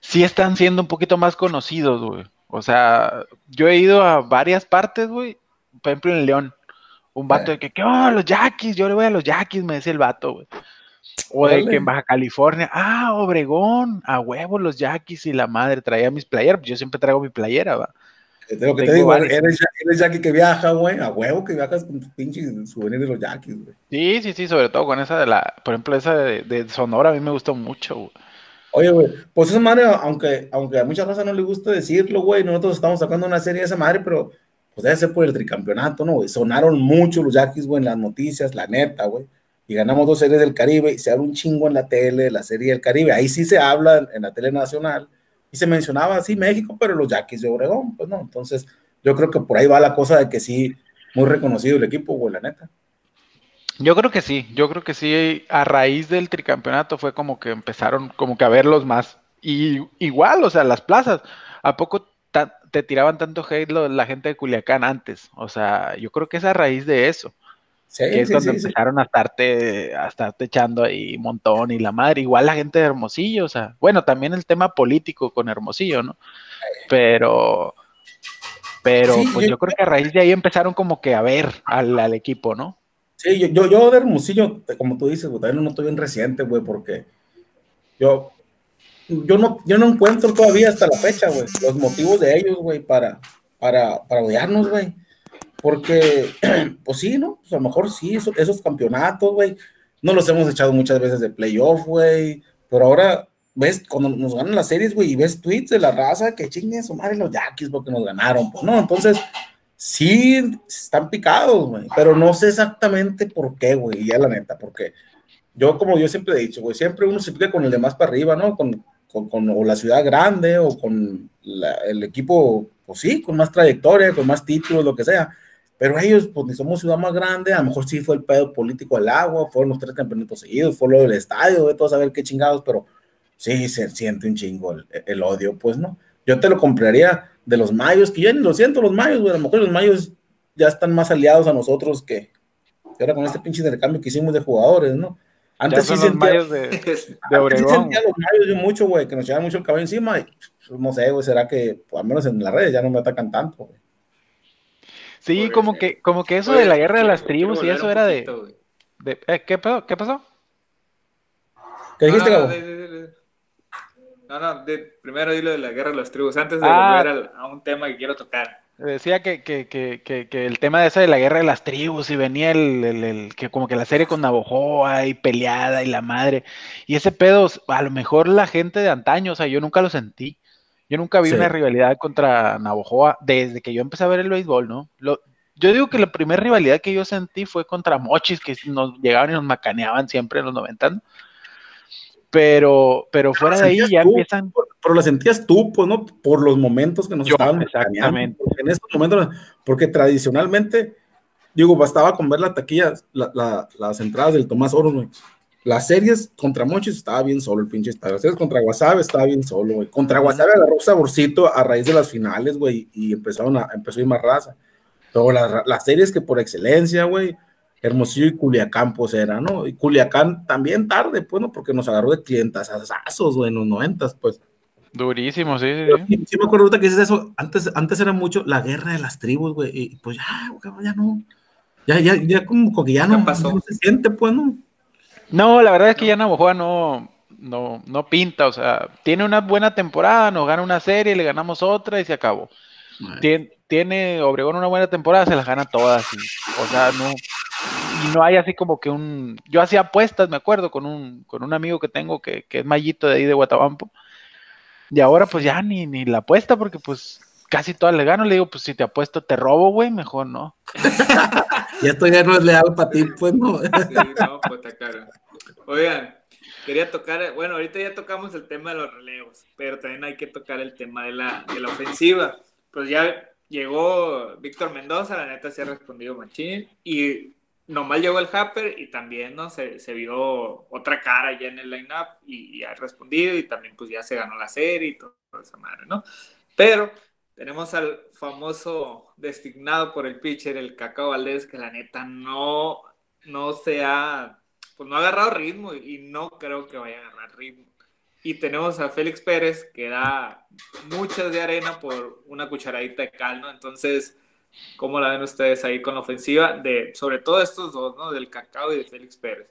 sí están siendo un poquito más conocidos, güey. O sea, yo he ido a varias partes, güey. Por ejemplo, en León. Un vato de que, ¿qué? Oh, los yaquis, yo le voy a los yaquis, me decía el vato, güey. O de que en Baja California, ah, Obregón, a huevo los yaquis y la madre traía mis playeras, yo siempre traigo mi playera, va. Lo que te digo, eres, eres que viaja, güey, a huevo que viajas con tu pinche souvenir de los yaquis, güey. Sí, sí, sí, sobre todo con esa de la, por ejemplo, esa de, Sonora, a mí me gustó mucho, güey. Oye, güey, pues esa madre, aunque, aunque a muchas razas no le gusta decirlo, güey, nosotros estamos sacando una serie de esa madre, pero pues debe ser por el tricampeonato, ¿no, güey? Sonaron mucho los yaquis, güey, en las noticias, la neta, güey y ganamos dos series del Caribe y se habla un chingo en la tele, la serie del Caribe, ahí sí se habla en la tele nacional y se mencionaba así México, pero los Yaquis de Obregón, pues no, entonces yo creo que por ahí va la cosa de que sí, muy reconocido el equipo, güey, la neta. Yo creo que sí, yo creo que sí, a raíz del tricampeonato fue como que empezaron como que a verlos más. Y igual, o sea, las plazas, ¿a poco te tiraban tanto hate la gente de Culiacán antes? O sea, yo creo que es a raíz de eso. Sí, que es cuando empezaron a estarte, a estarte echando ahí un montón y la madre, igual la gente de Hermosillo, o sea, bueno, también el tema político con Hermosillo, ¿no? Pero, pero pues yo, creo que a raíz de ahí empezaron como que a ver al, equipo, ¿no? Sí, yo, yo de Hermosillo, como tú dices, güey, también no estoy bien reciente, güey, porque yo, yo no, yo no encuentro todavía hasta la fecha, güey, los motivos de ellos, güey, para, para, para odiarnos, güey. Porque, <clears throat> pues sí, ¿no? Pues a lo mejor sí, esos, campeonatos, güey, no los hemos echado muchas veces de playoff, güey, pero ahora ves, cuando nos ganan las series, güey, y ves tweets de la raza que chinguen su madre los Yaquis porque nos ganaron, pues no, entonces sí están picados, güey, pero no sé exactamente por qué, güey, ya la neta, porque yo, como yo siempre he dicho, güey, siempre uno se pica con el de más para arriba, ¿no? Con, con, con o la ciudad grande o con el equipo, pues sí, con más trayectoria, con más títulos, lo que sea. Pero ellos, pues ni somos ciudad más grande, a lo mejor sí fue el pedo político del agua, fueron los tres campeonatos seguidos, fue lo del estadio, de todos saber qué chingados, pero sí se siente un chingo el, el, odio, pues no. Yo te lo compraría de los mayos, que ya ni lo siento los mayos, güey, a lo mejor los mayos ya están más aliados a nosotros que, que ahora con este pinche intercambio que hicimos de jugadores, ¿no? Antes sí sentía, los de, <laughs> de Obregón. Sí sentía los mayos yo mucho, güey, que nos llevaban mucho el cabello encima y pues, no sé, güey, será que pues, al menos en las redes ya no me atacan tanto, güey. Sí, como que, como que eso de la guerra de las tribus y eso era de, de eh, ¿qué, pasó? ¿qué pasó? ¿Qué dijiste, no, no, Gabo? de, de, de, no, no, de, primero dilo de la guerra de las tribus, antes de Ah. volver a, a un tema que quiero tocar. Decía que, que, que, que, que el tema de esa de la guerra de las tribus y venía el, el- el- que como que la serie con Navojoa y peleada y la madre. Y ese pedo, a lo mejor la gente de antaño, o sea, yo nunca lo sentí. Yo nunca vi Sí. una rivalidad contra Navojoa desde que yo empecé a ver el béisbol, ¿no? Lo, yo digo que la primera rivalidad que yo sentí fue contra Mochis, que nos llegaban y nos macaneaban siempre en los 90. ¿no? Pero, pero fuera de ahí ya tú, empiezan. Pero lo sentías tú, pues, ¿no? Por los momentos que nos Yo, estaban exactamente. porque En esos momentos, porque tradicionalmente, digo, bastaba con ver la taquilla, la- la- las entradas del Tomás Oro. Las series contra Mochis estaba bien solo el pinche estadio. Las series contra Guasave estaba bien solo, güey. Contra Guasave agarró saborcito a raíz de las finales, güey, y empezaron a, empezó a ir más raza. Pero las, las series que por excelencia, güey, Hermosillo y Culiacán, pues era, ¿no? Y Culiacán también tarde, pues, ¿no? Porque nos agarró de clientas asazos, güey, en los noventas, pues. Durísimo, sí, sí, sí. Sí, me acuerdo ahorita que dices eso. Antes, antes era mucho la guerra de las tribus, güey. Y pues ya, güey, ya no. Ya, ya, ya como que ya Ya no, pasó. no se siente, pues, ¿no? No, la verdad es que ya Navojoa no, no, no pinta, o sea, tiene una buena temporada, nos gana una serie, le ganamos otra y se acabó. Tien- Tiene, Obregón una buena temporada, se las gana todas, y, o sea, no, y no hay así como que un, yo hacía apuestas, me acuerdo, con un, con un amigo que tengo que, que es mallito de ahí de Guatabampo, y ahora pues ya ni, ni la apuesta porque pues casi todas le gano, le digo, pues si te apuesto te robo, güey, mejor no. <laughs> Y esto ya no es leal para ti, pues, ¿no? Sí, no, pues está caro. Oigan, quería tocar, bueno, ahorita ya tocamos el tema de los relevos, pero también hay que tocar el tema de la, de la ofensiva. Pues ya llegó Víctor Mendoza, la neta se ha respondido machín, y nomás llegó el Happer y también, ¿no? Se, se vio otra cara ya en el line-up y, y ha respondido y también pues ya se ganó la serie y toda esa madre, ¿no? Pero tenemos al famoso designado por el pitcher, el Cacao Valdés, que la neta no, no se ha, pues no ha agarrado ritmo y no creo que vaya a agarrar ritmo. Y tenemos a Félix Pérez, que da muchas de arena por una cucharadita de cal, ¿no? Entonces, ¿cómo la ven ustedes ahí con la ofensiva? De, sobre todo estos dos, ¿no? Del Cacao y de Félix Pérez.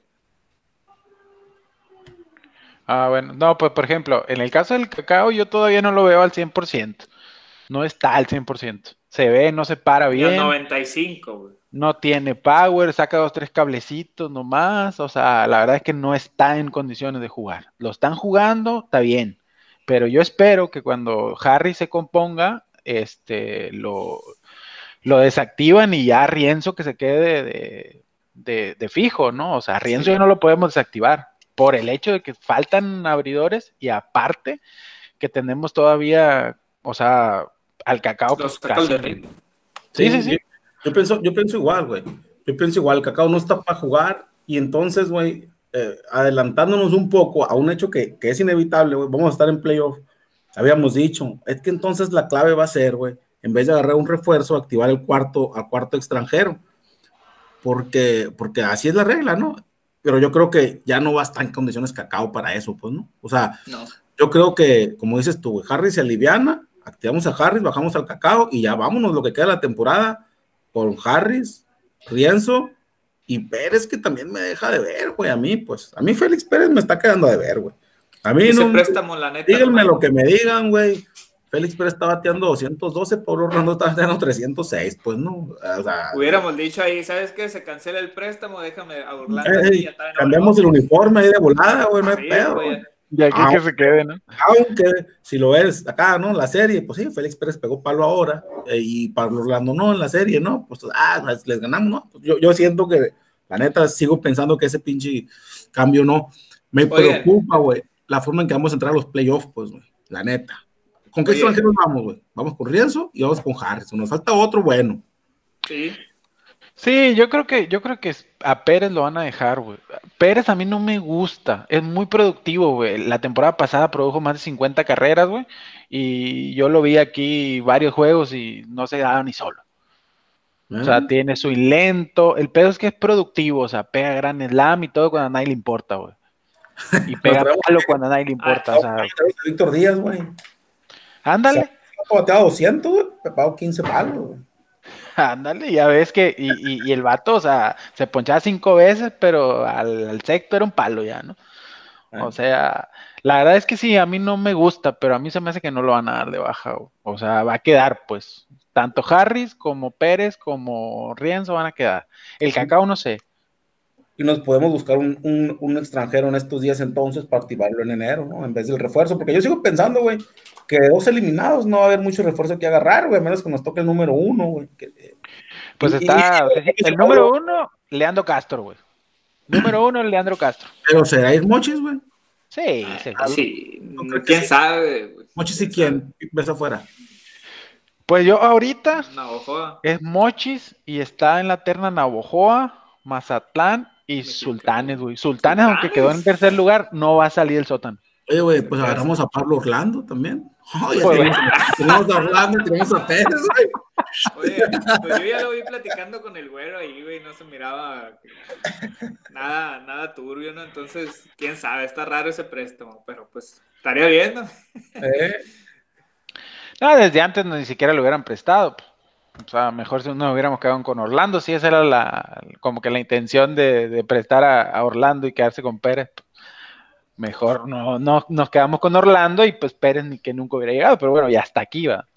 Ah, bueno, no, pues por ejemplo, en el caso del cacao yo todavía no lo veo al 100%. No está al 100%. Se ve, no se para bien, 95, güey. no tiene power, saca dos, tres cablecitos nomás. O sea, la verdad es que no está en condiciones de jugar. Lo están jugando, está bien. Pero yo espero que cuando Harry se componga, este, lo, lo desactivan y ya Rienzo que se quede de, de- de fijo, ¿no? O sea, Rienzo Sí. ya no lo podemos desactivar por el hecho de que faltan abridores y aparte que tenemos todavía, o sea, al cacao. Los de ritmo. Sí, sí, sí. Yo, pienso, yo pienso igual, güey. Yo pienso igual, Cacao no está para jugar y entonces, güey, eh, adelantándonos un poco a un hecho que, que es inevitable, güey, vamos a estar en playoff. Habíamos dicho, es que entonces la clave va a ser, güey, en vez de agarrar un refuerzo, activar el cuarto, al cuarto extranjero. Porque, porque así es la regla, ¿no? Pero yo creo que ya no va a estar en condiciones Cacao para eso, pues, ¿no? O sea, No. yo creo que, como dices tú, güey, Harris se aliviana, activamos a Harris, bajamos al cacao y ya vámonos lo que queda de la temporada con Harris, Rienzo y Pérez, que también me deja de ver, güey, a mí, pues, a mí Félix Pérez me está quedando de ver, güey. A mí Ese no, préstamo, la neta. díganme no- lo que me digan, güey. Félix Pérez está bateando 212, Pablo Orlando está bateando 306, pues, ¿no? O sea, Hubiéramos dicho ahí, ¿sabes qué? Se cancela el préstamo, déjame a Orlando. eh, cambiamos el uniforme ahí de volada, güey, no hay pedo. güey. De aquí que se quede, ¿no? Aunque si lo ves acá, ¿no? La serie, pues sí, Félix Pérez pegó palo ahora eh, y Pablo Orlando no en la serie, ¿no? Pues, ah, pues, les ganamos, ¿no? Pues, yo, yo siento que, la neta, sigo pensando que ese pinche cambio no. Me Oye. preocupa, güey, la forma en que vamos a entrar a los playoffs, pues, güey, la neta. ¿Con qué Oye. extranjeros vamos, güey? Vamos con Rienzo y vamos con Harrison. Nos falta otro bueno. Sí. Sí, yo creo que, yo creo que a Pérez lo van a dejar, güey. Pérez a mí no me gusta, es muy productivo, güey. La temporada pasada produjo más de 50 carreras, güey, y yo lo vi aquí varios juegos y no se daba ni solo. O sea, ¿eh? tiene su lento, el pedo es que es productivo, o sea, pega gran slam y todo cuando a nadie le importa, güey. Y <laughs> pega palo cuando a nadie le importa, o sea, Víctor Díaz, güey. ándale. Ha bateado 200, güey. Me pagó 15 palos, güey. Ándale, ya ves que, y, y- y el vato, o sea, se ponchaba cinco veces, pero al, al sexto era un palo ya, ¿no? Ah. O sea, la verdad es que sí, a mí no me gusta, pero a mí se me hace que no lo van a dar de baja. O, o sea, va a quedar, pues. Tanto Harris como Pérez como Rienzo van a quedar. El cacao no sé. Y nos podemos buscar un, un- un extranjero en estos días entonces para activarlo en enero, ¿no? En vez del refuerzo. Porque yo sigo pensando, güey, que de dos eliminados no va a haber mucho refuerzo que agarrar, güey, a menos que nos toque el número uno, güey. que- Pues y- está, y- el número uno, Leandro Castro, güey. Número uno, Leandro Castro. Pero será ir Mochis, güey. Sí, seguro. Sí. No creo que ¿Quién sí. sabe? güey? Mochis y quién, ves afuera. Pues yo ahorita Navajoa. es Mochis y está en la terna Navojoa, Mazatlán y. Sultanes, güey. Sultanes, aunque quedó en tercer lugar, no va a salir el sótano. Oye, güey, pues agarramos a Pablo Orlando también. Oh, ya Pues, tenemos, tenemos a Orlando tenemos a Pérez, güey. Oye, pues yo ya lo vi platicando con el güero ahí, güey, no se miraba nada, nada turbio, ¿no? Entonces, quién sabe, está raro ese préstamo, pero pues estaría bien, ¿no? Eh, No, desde antes ni siquiera lo hubieran prestado. pues. O sea, mejor si nos hubiéramos quedado con Orlando. Sí, esa era la, como que la intención de, de prestar a, a Orlando y quedarse con Pérez. Mejor no, no nos quedamos con Orlando y pues Pérez ni que nunca hubiera llegado. Pero bueno, ya hasta aquí va.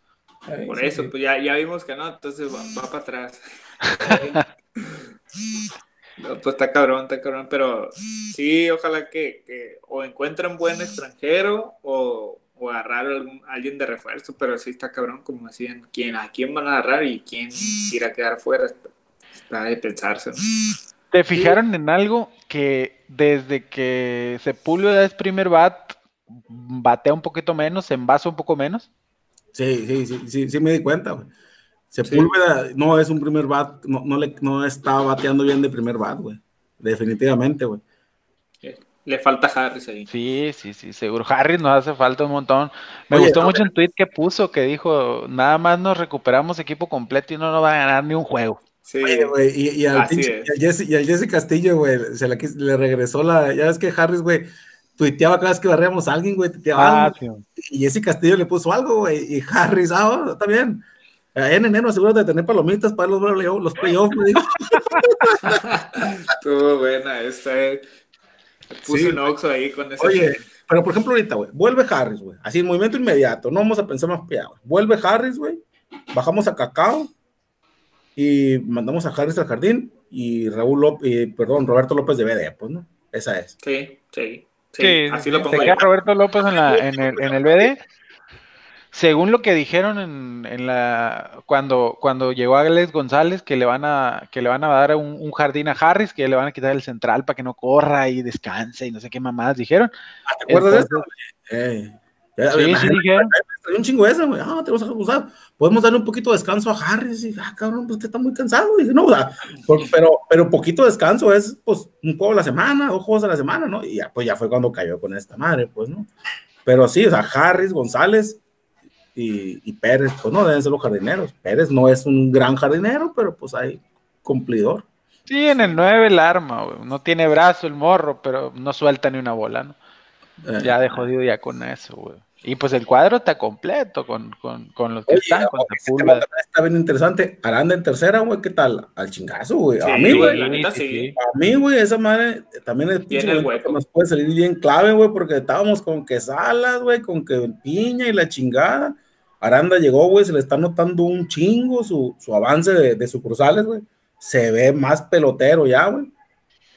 Por sí, eso, sí. pues ya, ya vimos que no, entonces va, va para atrás. <laughs> No, pues está cabrón, está cabrón, pero sí, ojalá que, que o encuentren buen extranjero o, o agarrar algún- alguien de refuerzo, pero sí está cabrón, como decían, quién, a quién van a agarrar y quién irá a quedar fuera, está, está de pensarse. ¿no? ¿Te fijaron en algo que desde que Sepúlveda es primer bat, batea un poquito menos, se envasa un poco menos? Sí, sí, sí, sí, sí me di cuenta, güey. Sepúlveda no es un primer bat, no, no, le, no está bateando bien de primer bat, güey. Definitivamente, güey. Le falta Harris ahí. Sí, sí, sí, seguro. Harry nos hace falta un montón. Me Oye, gustó a mucho un tweet que puso que dijo, nada más nos recuperamos equipo completo y no nos va a ganar ni un juego. Sí, güey, y, y al Así pinche- es. y al Jesse, y al Jesse Castillo, güey, se la quis- le regresó la. Ya ves que Harris, güey, tuiteaba cada vez que barríamos a alguien, güey, tuiteaba Ah, y Jesse Castillo le puso algo, güey, y Harris, ah, bueno, está bien. Eh, En enero asegúrate de tener palomitas para los, playoffs- los playoffs, <laughs> me dijo. estuvo buena esa. Eh. Puse Sí. un oxo ahí con ese. Oye, pero por ejemplo, ahorita, güey, vuelve Harris, güey, así en movimiento inmediato, no vamos a pensar más allá, güey. Vuelve Harris, güey, bajamos a Cacao y mandamos a Harris al jardín y Raúl López, perdón, Roberto López de BD, pues, ¿no? Esa es. Sí, sí. Sí, Sí, así sí, lo se pongo queda yo. Roberto López en, la, en, el, en el BD. Según lo que dijeron en, en la cuando, cuando llegó Alex González, que le van a, que le van a dar un, un jardín a Harris, que le van a quitar el central para que no corra y descanse y no sé qué mamadas dijeron. Ah, ¿Te acuerdas de ya, Sí, sí dijeron. un chingo eso, güey. Ah, tenemos a usar. Podemos darle un poquito de descanso a Harris. Y, ah, cabrón, pues que está muy cansado. Y no, o sea, por- pero, pero poquito descanso es, pues, un juego a la semana, dos juegos a la semana, ¿no? Y ya, pues, ya fue cuando cayó con esta madre, pues, ¿no? Pero sí, o sea, Harris, González y, y Pérez, pues, no deben ser los jardineros. Pérez no es un gran jardinero, pero, pues, hay cumplidor. Sí, en el 9 el arma, güey. No tiene brazo el morro, pero no suelta ni una bola, ¿no? Eh, Ya de jodido ya con eso, güey. Y pues el cuadro está completo con, con, con los que Oye, están, con Sepúlveda. también está bien interesante. Aranda en tercera, güey, ¿qué tal? Al chingazo, güey. a Sí, mí, güey, la neta sí. A mí, güey, esa madre también es pinche que nos puede salir bien clave, güey, porque estábamos con que salas, güey, con que piña y la chingada. Aranda llegó, güey, se le está notando un chingo su, su avance de, de sucursales, güey. Se ve más pelotero ya, güey.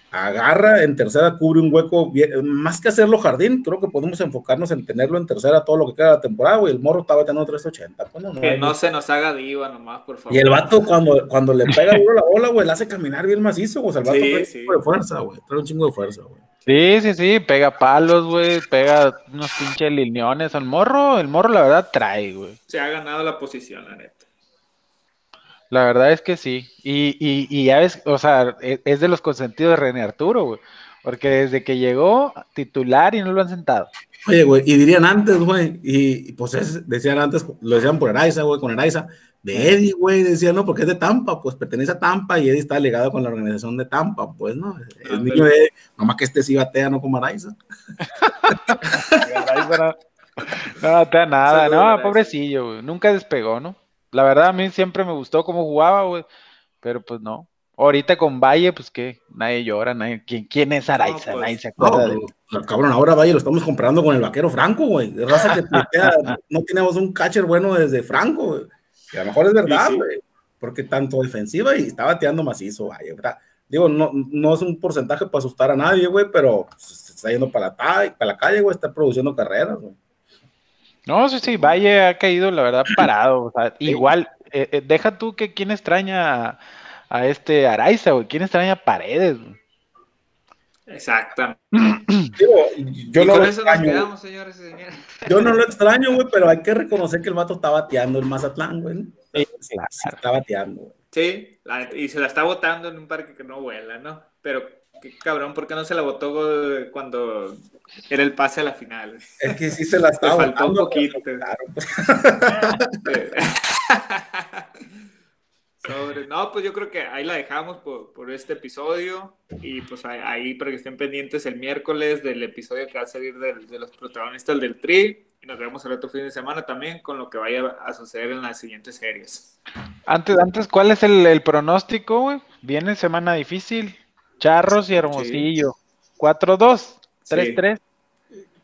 agarra en tercera, cubre un hueco, más que hacerlo jardín, creo que podemos enfocarnos en tenerlo en tercera todo lo que queda de la temporada, güey. El morro estaba teniendo 380. Pues que no se nos haga diva nomás, por favor. Y el vato, cuando, cuando le pega la bola, güey, le hace caminar bien macizo, güey. el vato trae un chingo de fuerza, güey. Trae un chingo de fuerza, güey. Sí, sí, sí, pega palos, güey, pega unos pinches lineones. El morro, el morro, la verdad, trae, güey. Se ha ganado la posición, la neta. La verdad es que sí. Y, y, y ya ves, o sea, e, es de los consentidos de René Arturo, güey. Porque desde que llegó, titular y no lo han sentado. Oye, güey, y dirían antes, güey, y, pues es, decían antes, lo decían por Araiza, güey, con Araiza, de Eddie, güey, decían, no, porque es de Tampa, pues pertenece a Tampa y Eddie está ligado con la organización de Tampa, pues, ¿no? Es ah, niño de, nomás que este sí batea, no como Araiza. <laughs> no, batea nada, no, pobrecillo, güey, nunca despegó, ¿no? La verdad, a mí siempre me gustó cómo jugaba, güey. Pero pues no. Ahorita con Valle, pues que nadie llora, nadie. ¿Quién, quién es Araiza? Pues, nadie se acuerda de. Cabrón, ahora Valle lo estamos comprando con el vaquero Franco, güey. De raza que <laughs> no tenemos un catcher bueno desde Franco, güey. a lo mejor es verdad, güey. Porque tanto defensiva y está bateando macizo, Valle, ¿verdad? Digo, no, no es un porcentaje para asustar a nadie, güey, pero se está yendo para la, para la calle, güey, está produciendo carreras, güey. No, sí, sí, Valle ha caído, la verdad, parado. O sea, igual, eh, eh, deja tú que quién extraña a, este Araiza, güey. ¿Quién extraña a Paredes? Güey? Exacto. yo no lo extraño. señores Yo no lo extraño, güey, pero hay que reconocer que el vato está bateando el Mazatlán, güey. Sí, está bateando, güey. Sí, y se la está botando en un parque que no vuela, ¿no? Pero qué cabrón, ¿por qué no se la botó cuando era el pase a la final? Es que sí se la estaba faltó un poquito. <laughs> no, pues yo creo que ahí la dejamos por, este episodio y pues ahí, para que estén pendientes el miércoles del episodio que va a salir de, los protagonistas del Tri y nos vemos el otro fin de semana también con lo que vaya a suceder en las siguientes series. Antes, antes ¿cuál es el, el pronóstico, Viene semana difícil. Charros y Hermosillo. 4-2, 3-3.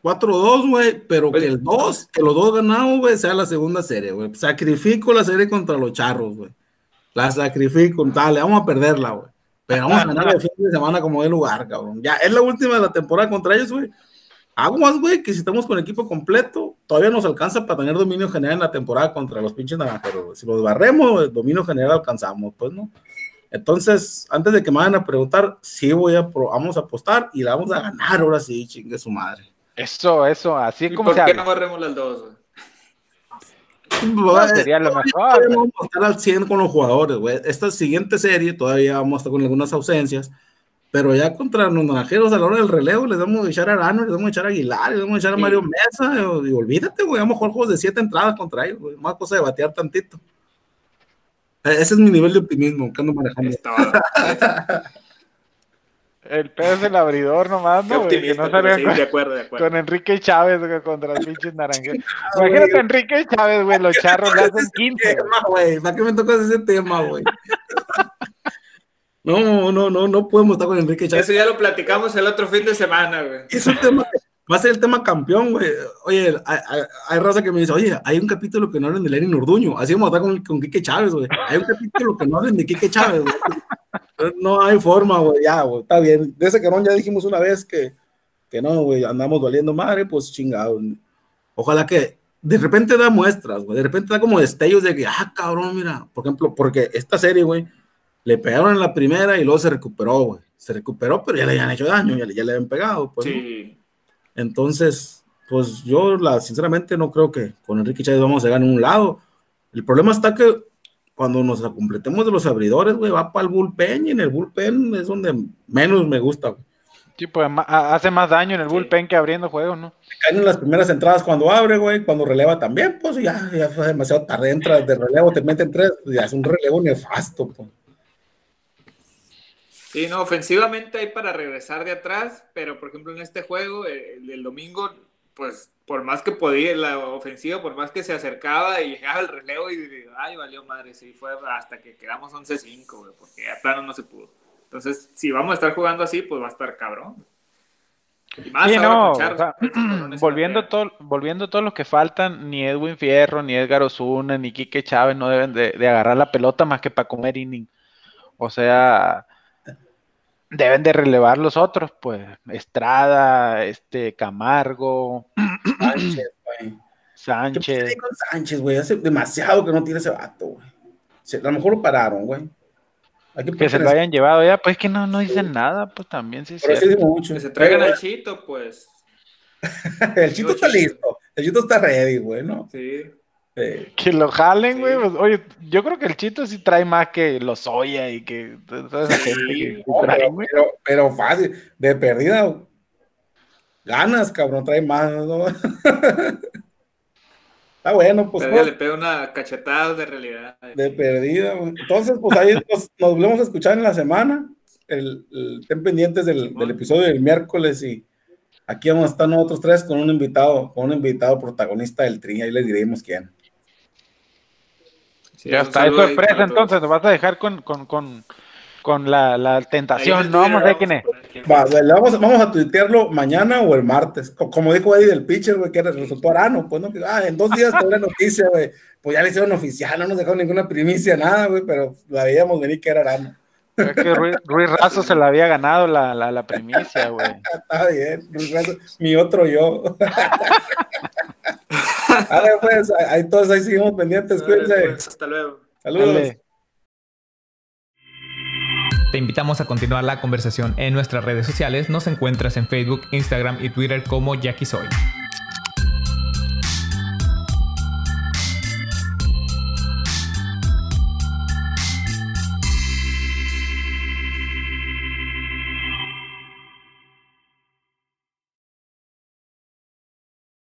4-2, güey, pero que el 2, que los dos ganados, güey, sea la segunda serie, güey. Sacrifico la serie contra los charros, güey. La sacrifico, dale, vamos a perderla, güey. Pero vamos a ganar el fin de semana como de lugar, cabrón. Ya, es la última de la temporada contra ellos, güey. Aguas, güey, que si estamos con equipo completo, todavía nos alcanza para tener dominio general en la temporada contra los pinches naranjeros. Si los barremos, dominio general alcanzamos, pues no. Entonces, antes de que me vayan a preguntar, sí voy a, vamos a apostar y la vamos a ganar ahora sí, chingue su madre. Eso, eso, así es como ¿Por qué no barremos las dos? No, sería lo mejor. Vamos a estar al 100 con los jugadores, güey. Esta siguiente serie todavía vamos a estar con algunas ausencias, pero ya contra los naranjeros a la hora del relevo les vamos a echar a Arano, les vamos a echar a Aguilar, les vamos a echar a Mario Mesa, y, olvídate, güey, vamos a jugar juegos de siete entradas contra ellos, güey. Más cosa de batear tantito. Ese es mi nivel de optimismo que ando manejando. <laughs> El pedo es el abridor nomás, ¿no? Que no con, de acuerdo, de acuerdo. Con Enrique Chávez güey, contra los pinches naranjas. <laughs> Imagínate a Enrique Chávez, güey, los charros le hacen 15. güey. ¿Para qué me tocas ese tema, güey? No, no, no, no podemos estar con Enrique Chávez. Eso ya lo platicamos el otro fin de semana, güey. Es un tema Va a ser el tema campeón, güey. Oye, hay, raza que me dice, oye, hay un capítulo que no hablan de Lenin Orduño. Así vamos a estar con, con Quique Chávez, güey. Hay un capítulo que no hablan de Quique Chávez, güey. No hay forma, güey. Ya, güey. Está bien. De ese cabrón ya dijimos una vez que, que no, güey, andamos valiendo madre, pues chingado. Ojalá que de repente da muestras, güey. De repente da como destellos de que, ah, cabrón, mira. Por ejemplo, porque esta serie, güey, le pegaron en la primera y luego se recuperó, güey. Se recuperó, pero ya le habían hecho daño, ya, ya le habían pegado, pues. Sí. Entonces, pues yo la, sinceramente no creo que con Enrique Chávez vamos a llegar a un lado. El problema está que cuando nos completemos de los abridores, güey, va para el bullpen y en el bullpen es donde menos me gusta. Sí, pues hace más daño en el bullpen que abriendo juegos, ¿no? Caen las primeras entradas cuando abre, güey, cuando releva también, pues ya, ya fue demasiado tarde, entras de relevo, te meten tres, pues, ya es un relevo nefasto, pues. Sí, no, ofensivamente hay para regresar de atrás, pero por ejemplo en este juego, el, del domingo, pues por más que podía, la ofensiva, por más que se acercaba y llegaba el relevo y ay, valió madre, sí, fue hasta que quedamos 11-5, porque a plano no se pudo. Entonces, si vamos a estar jugando así, pues va a estar cabrón. Y más sí, no, <clears throat> <clears throat> volviendo, todo, volviendo todos los que faltan, ni Edwin Fierro, ni Edgar Osuna, ni Quique Chávez no deben de, de agarrar la pelota más que para comer inning. O sea, deben de relevar los otros, pues. Estrada, este, Camargo, Sánchez, <clears throat> güey. ¿Qué Sánchez. pasa con Sánchez, güey? Hace demasiado que no tiene ese vato, güey. A lo mejor lo pararon, güey. Hay Que se lo hayan llevado ya, pues que no, no dicen nada, pues también sí Pero sí mucho. Que se traigan Pero, al chito, pues. <laughs> El chito está listo. El chito está ready, güey, ¿no? Sí. Que lo jalen, Sí. güey. pues, oye, yo creo que el Chito sí trae más que los Soya y que toda esa gente que, que no, trae, pero, pero, pero fácil. De perdida. Ganas, cabrón. Trae más, ¿no? <laughs> está bueno, pues. Pero pues, le pega una cachetada de realidad. De perdida, güey. Entonces, pues ahí <laughs> nos, nos volvemos a escuchar en la semana. El, el- estén pendientes del, del episodio del miércoles y aquí vamos a estar nosotros tres con un invitado, con un invitado protagonista del tri. Ahí les diremos quién. Sí, ya está, es sorpresa, entonces nos vas a dejar con, con, con, con la, la tentación, no vamos a ver quién es. vamos Va, vamos, vamos a tuitearlo mañana o el martes. Co- Como dijo Eddie del pitcher, güey, que era- resultó Arano, pues no, que, ah, en dos días te la noticia, güey. Pues ya le hicieron oficial, no nos dejaron ninguna primicia, nada, güey, pero la veíamos venir que era Arano. Es que Ruiz, Ruiz Razo se la había ganado la, la, la primicia, güey. <laughs> Está bien, Luis Razo, mi otro yo. <laughs> A ver, pues, ahí todos ahí seguimos pendientes, cuídense. pues, hasta luego. Saludos. Dale. Te invitamos a continuar la conversación en nuestras redes sociales. Nos encuentras en Facebook, Instagram y Twitter como Jackie Soy.